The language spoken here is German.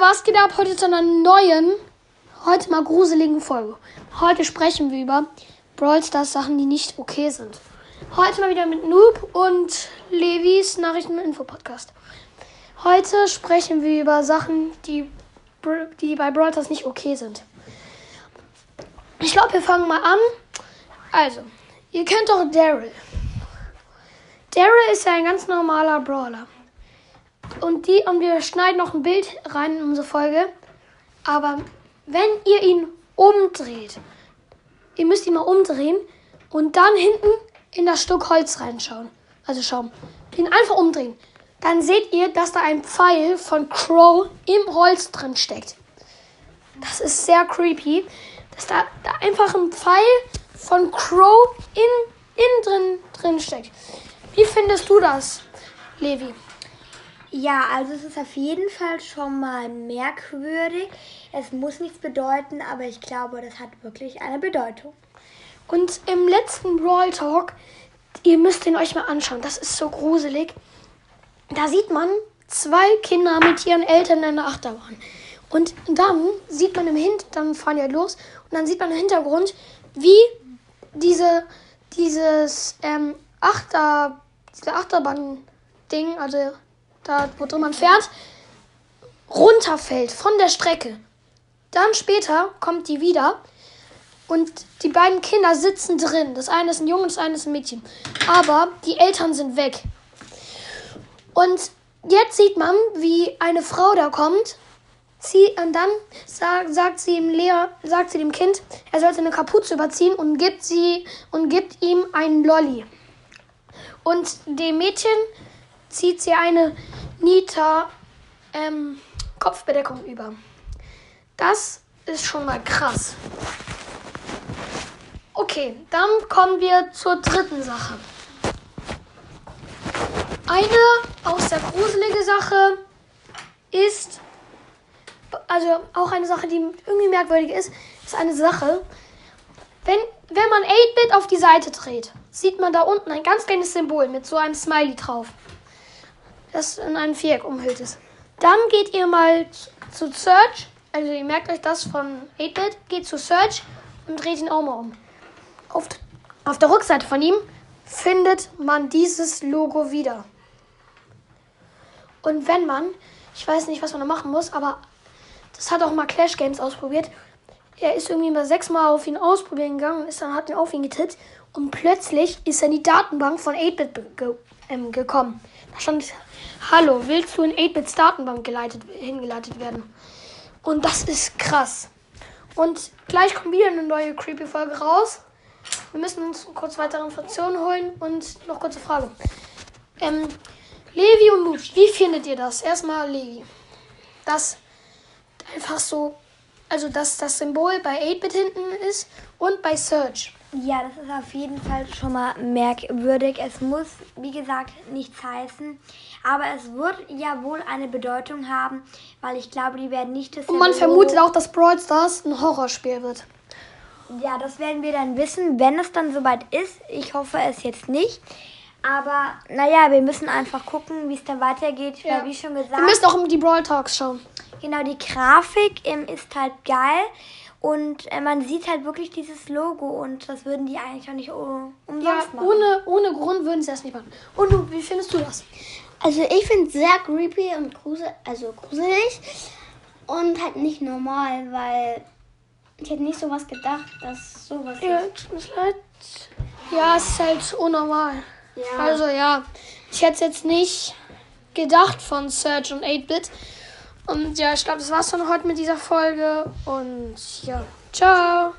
was geht ab? Heute zu einer neuen, heute mal gruseligen Folge. Heute sprechen wir über Brawl Stars Sachen, die nicht okay sind. Heute mal wieder mit Noob und Levis Nachrichten- und Info-Podcast. Heute sprechen wir über Sachen, die, die bei Brawl Stars nicht okay sind. Ich glaube, wir fangen mal an. Also, ihr kennt doch Daryl. Daryl ist ja ein ganz normaler Brawler. Und, die, und wir schneiden noch ein Bild rein in unsere Folge. Aber wenn ihr ihn umdreht, ihr müsst ihn mal umdrehen und dann hinten in das Stück Holz reinschauen. Also schauen. Ihn einfach umdrehen. Dann seht ihr, dass da ein Pfeil von Crow im Holz drin steckt. Das ist sehr creepy, dass da, da einfach ein Pfeil von Crow in, innen drin, drin steckt. Wie findest du das, Levi? Ja, also es ist auf jeden Fall schon mal merkwürdig. Es muss nichts bedeuten, aber ich glaube, das hat wirklich eine Bedeutung. Und im letzten Brawl Talk, ihr müsst ihn euch mal anschauen, das ist so gruselig. Da sieht man zwei Kinder mit ihren Eltern in der Achterbahn. Und dann sieht man im Hintergrund, dann fahren die halt los, und dann sieht man im Hintergrund, wie diese, dieses ähm, Achter, diese Achterbahn-Ding, also da, wo drin man fährt, runterfällt von der Strecke. Dann später kommt die wieder und die beiden Kinder sitzen drin. Das eine ist ein Junge, das eine ist ein Mädchen. Aber die Eltern sind weg. Und jetzt sieht man, wie eine Frau da kommt. Sie, und dann sagt, sagt, sie ihm Lehrer, sagt sie dem Kind, er sollte eine Kapuze überziehen und gibt, sie, und gibt ihm einen Lolli. Und dem Mädchen zieht sie eine Nita ähm, Kopfbedeckung über. Das ist schon mal krass. Okay, dann kommen wir zur dritten Sache. Eine auch sehr gruselige Sache ist, also auch eine Sache, die irgendwie merkwürdig ist, ist eine Sache, wenn, wenn man 8-Bit auf die Seite dreht, sieht man da unten ein ganz kleines Symbol mit so einem Smiley drauf, das in einem Viereck umhüllt ist. Dann geht ihr mal zu Search, also ihr merkt euch das von 8-Bit, geht zu Search und dreht ihn auch mal um. Auf, auf der Rückseite von ihm findet man dieses Logo wieder. Und wenn man, ich weiß nicht, was man da machen muss, aber das hat auch mal Clash Games ausprobiert. Er ist irgendwie mal sechsmal auf ihn ausprobieren gegangen und ist dann hat ihn auf ihn getippt. Und plötzlich ist er in die Datenbank von 8-Bit ge ähm, gekommen. Da stand, hallo, willst du in 8-Bits Datenbank geleitet, hingeleitet werden? Und das ist krass. Und gleich kommt wieder eine neue Creepy-Folge raus. Wir müssen uns kurz weitere Informationen holen und noch kurze Frage. Ähm, Levi und Mooch, wie findet ihr das? Erstmal Levi. Das einfach so, also dass das Symbol bei 8-Bit hinten ist und bei Search. Ja, das ist auf jeden Fall schon mal merkwürdig. Es muss, wie gesagt, nichts heißen. Aber es wird ja wohl eine Bedeutung haben, weil ich glaube, die werden nicht das Und man Symbol- vermutet auch, dass Brawl Stars ein Horrorspiel wird. Ja, das werden wir dann wissen, wenn es dann soweit ist. Ich hoffe es jetzt nicht. Aber naja, wir müssen einfach gucken, wie es dann weitergeht. Ja. Weil, wie schon Wir gesagt, müssen auch die Brawl Talks schauen. Genau die Grafik ähm, ist halt geil. Und äh, man sieht halt wirklich dieses Logo. Und das würden die eigentlich auch nicht Ja, umsonst machen. ohne, ohne Grund würden sie das nicht machen. Und du, wie findest du das? Also ich finde es sehr creepy und grusel, also gruselig und halt nicht normal, weil ich hätte nicht sowas gedacht, dass sowas Ja, ist. tut mir leid. Ja, es ist halt unnormal. Ja. Also ja, ich hätte es jetzt nicht gedacht von Search und 8-Bit. Und ja, ich glaube, das war's dann heute mit dieser Folge. Und ja, ciao.